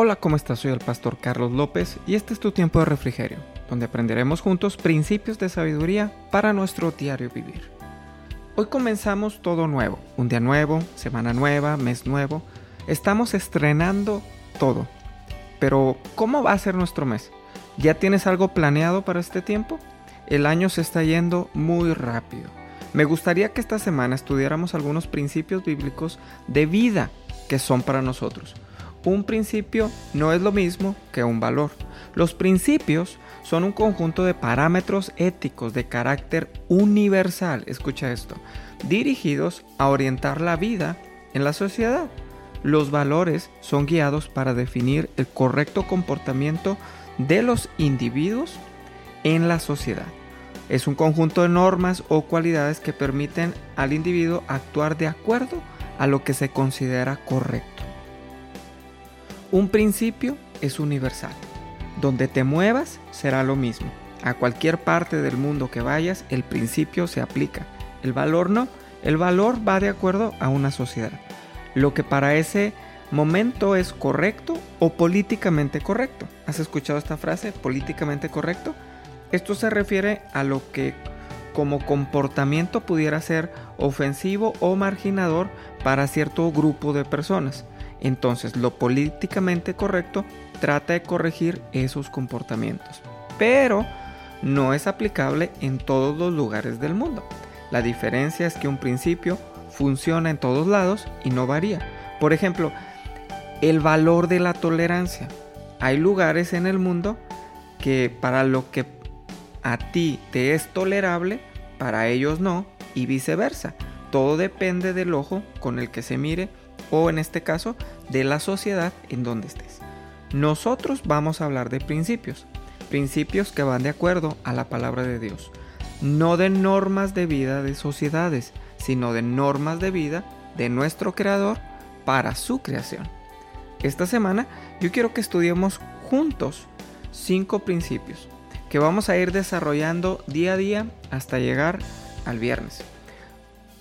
Hola, ¿cómo estás? Soy el pastor Carlos López y este es tu tiempo de refrigerio, donde aprenderemos juntos principios de sabiduría para nuestro diario vivir. Hoy comenzamos todo nuevo, un día nuevo, semana nueva, mes nuevo. Estamos estrenando todo. Pero, ¿cómo va a ser nuestro mes? ¿Ya tienes algo planeado para este tiempo? El año se está yendo muy rápido. Me gustaría que esta semana estudiáramos algunos principios bíblicos de vida que son para nosotros un principio no es lo mismo que un valor. Los principios son un conjunto de parámetros éticos de carácter universal, escucha esto, dirigidos a orientar la vida en la sociedad. Los valores son guiados para definir el correcto comportamiento de los individuos en la sociedad. Es un conjunto de normas o cualidades que permiten al individuo actuar de acuerdo a lo que se considera correcto. Un principio es universal. Donde te muevas será lo mismo. A cualquier parte del mundo que vayas, el principio se aplica. El valor no. El valor va de acuerdo a una sociedad. Lo que para ese momento es correcto o políticamente correcto. ¿Has escuchado esta frase? Políticamente correcto. Esto se refiere a lo que como comportamiento pudiera ser ofensivo o marginador para cierto grupo de personas. Entonces, lo políticamente correcto trata de corregir esos comportamientos, pero no es aplicable en todos los lugares del mundo. La diferencia es que un principio funciona en todos lados y no varía. Por ejemplo, el valor de la tolerancia. Hay lugares en el mundo que para lo que a ti te es tolerable, para ellos no, y viceversa. Todo depende del ojo con el que se mire o en este caso de la sociedad en donde estés. Nosotros vamos a hablar de principios, principios que van de acuerdo a la palabra de Dios, no de normas de vida de sociedades, sino de normas de vida de nuestro Creador para su creación. Esta semana yo quiero que estudiemos juntos cinco principios que vamos a ir desarrollando día a día hasta llegar al viernes.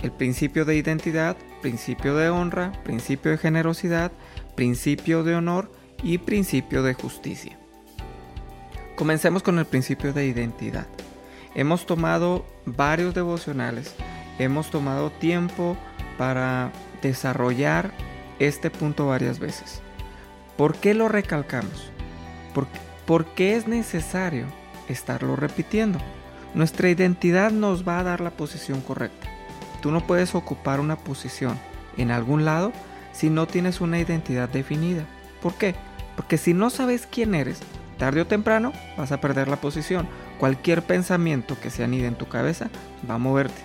El principio de identidad, principio de honra, principio de generosidad, principio de honor y principio de justicia. Comencemos con el principio de identidad. Hemos tomado varios devocionales, hemos tomado tiempo para desarrollar este punto varias veces. ¿Por qué lo recalcamos? ¿Por, qué es necesario estarlo repitiendo? Nuestra identidad nos va a dar la posición correcta. Tú no puedes ocupar una posición en algún lado si no tienes una identidad definida. ¿Por qué? Porque si no sabes quién eres, tarde o temprano vas a perder la posición. Cualquier pensamiento que se anide en tu cabeza va a moverte.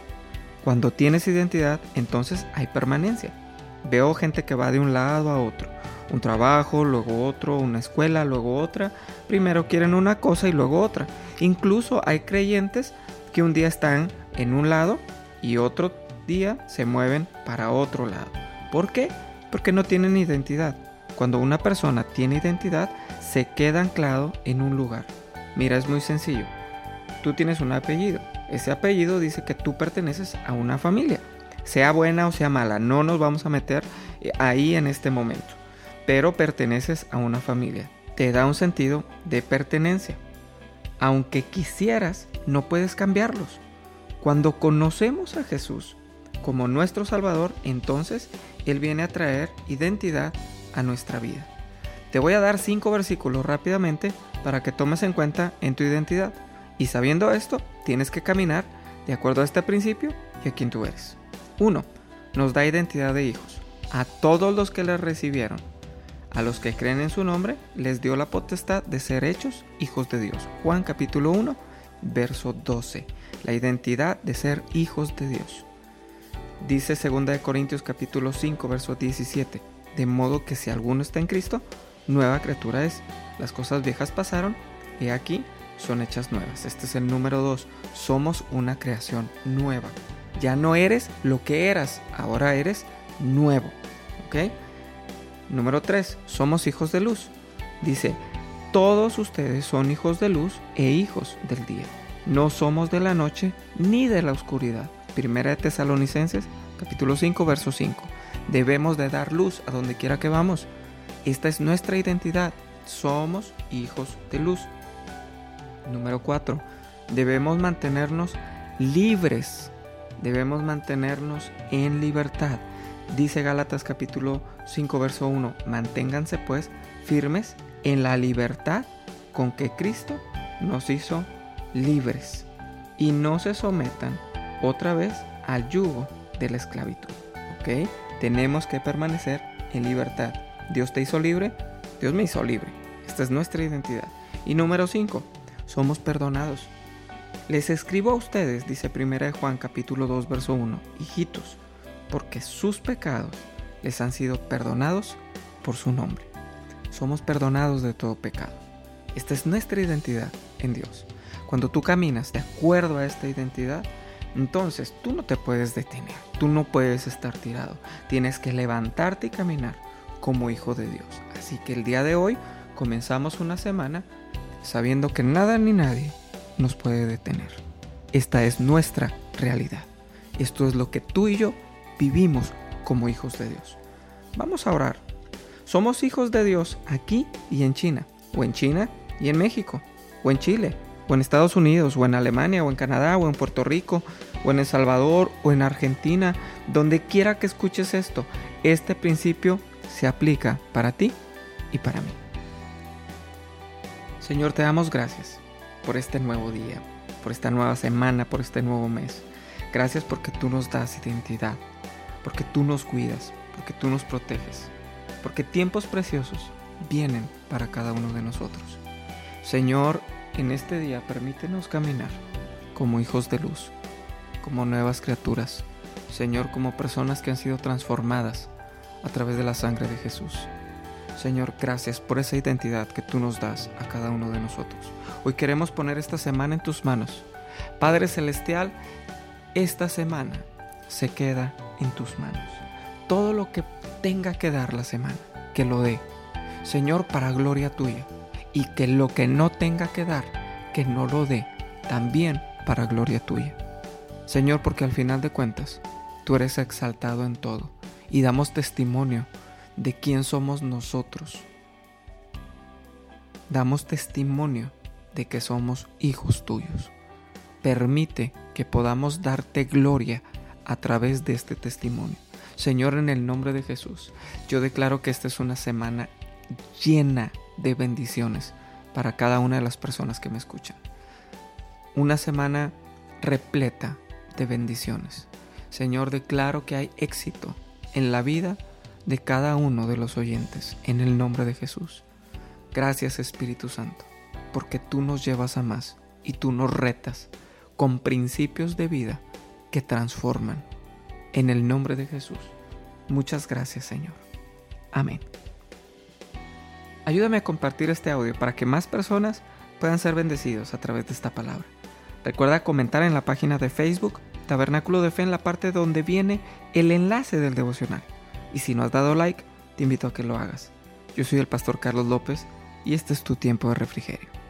Cuando tienes identidad, entonces hay permanencia. Veo gente que va de un lado a otro. Un trabajo, luego otro, una escuela, luego otra. Primero quieren una cosa y luego otra. Incluso hay creyentes que un día están en un lado y otro día se mueven para otro lado. ¿Por qué? Porque no tienen identidad. Cuando una persona tiene identidad, se queda anclado en un lugar. Mira, es muy sencillo. Tú tienes un apellido. Ese apellido dice que tú perteneces a una familia. Sea buena o sea mala, no nos vamos a meter eh, ahí en este momento. Pero perteneces a una familia. Te da un sentido de pertenencia. Aunque quisieras, no puedes cambiarlos. Cuando conocemos a Jesús como nuestro Salvador, entonces Él viene a traer identidad a nuestra vida. Te voy a dar cinco versículos rápidamente para que tomes en cuenta en tu identidad. Y sabiendo esto, tienes que caminar de acuerdo a este principio y a quien tú eres. 1. Nos da identidad de hijos. A todos los que le recibieron, a los que creen en su nombre, les dio la potestad de ser hechos hijos de Dios. Juan capítulo 1, verso 12 la identidad de ser hijos de Dios. Dice 2 Corintios capítulo 5 verso 17, de modo que si alguno está en Cristo, nueva criatura es. Las cosas viejas pasaron y aquí son hechas nuevas. Este es el número 2. Somos una creación nueva. Ya no eres lo que eras, ahora eres nuevo. Número 3. Somos hijos de luz. Dice, todos ustedes son hijos de luz e hijos del día. No somos de la noche ni de la oscuridad. Primera de Tesalonicenses, capítulo 5, verso 5. Debemos de dar luz a donde quiera que vamos. Esta es nuestra identidad. Somos hijos de luz. Número 4. Debemos mantenernos libres. Debemos mantenernos en libertad. Dice Gálatas capítulo 5 verso 1. Manténganse pues firmes en la libertad con que Cristo nos hizo libres. Y no se sometan otra vez al yugo de la esclavitud. ¿Ok? Tenemos que permanecer en libertad. Dios te hizo libre, Dios me hizo libre. Esta es nuestra identidad. Y número 5, somos perdonados. Les escribo a ustedes, dice 1 Juan capítulo 2 verso 1, hijitos, porque sus pecados les han sido perdonados por su nombre. Somos perdonados de todo pecado. Esta es nuestra identidad en Dios. Cuando tú caminas de acuerdo a esta identidad, entonces tú no te puedes detener, tú no puedes estar tirado, tienes que levantarte y caminar como hijo de Dios. Así que el día de hoy comenzamos una semana sabiendo que nada ni nadie nos puede detener. Esta es nuestra realidad. Esto es lo que tú y yo vivimos como hijos de Dios. Vamos a orar. Somos hijos de Dios aquí y en China, o en China y en México, o en Chile, o en Estados Unidos, o en Alemania, o en Canadá, o en Puerto Rico, o en El Salvador, o en Argentina, donde quiera que escuches esto, este principio se aplica para ti y para mí. Señor, te damos gracias por este nuevo día, por esta nueva semana, por este nuevo mes. Gracias porque tú nos das identidad, porque tú nos cuidas, porque tú nos proteges, porque tiempos preciosos vienen para cada uno de nosotros. Señor, en este día permítenos caminar como hijos de luz, como nuevas criaturas, Señor, como personas que han sido transformadas a través de la sangre de Jesús. Señor, gracias por esa identidad que tú nos das a cada uno de nosotros. Hoy queremos poner esta semana en tus manos. Padre Celestial, esta semana se queda en tus manos. Todo lo que tenga que dar la semana, que lo dé. Señor, para gloria tuya y que lo que no tenga que dar, que no lo dé, también para gloria tuya. Señor, porque al final de cuentas, tú eres exaltado en todo y damos testimonio de quién somos nosotros. Damos testimonio de que somos hijos tuyos. Permite que podamos darte gloria a través de este testimonio. Señor, en el nombre de Jesús, yo declaro que esta es una semana llena de bendiciones para cada una de las personas que me escuchan. Una semana repleta de bendiciones. Señor, declaro que hay éxito en la vida de cada uno de los oyentes, en el nombre de Jesús. Gracias Espíritu Santo, porque tú nos llevas a más y tú nos retas con principios de vida que transforman. En el nombre de Jesús. Muchas gracias Señor. Amén. Ayúdame a compartir este audio para que más personas puedan ser bendecidos a través de esta palabra. Recuerda comentar en la página de Facebook Tabernáculo de Fe en la parte donde viene el enlace del devocional. Y si no has dado like, te invito a que lo hagas. Yo soy el pastor Carlos López y este es tu tiempo de refrigerio.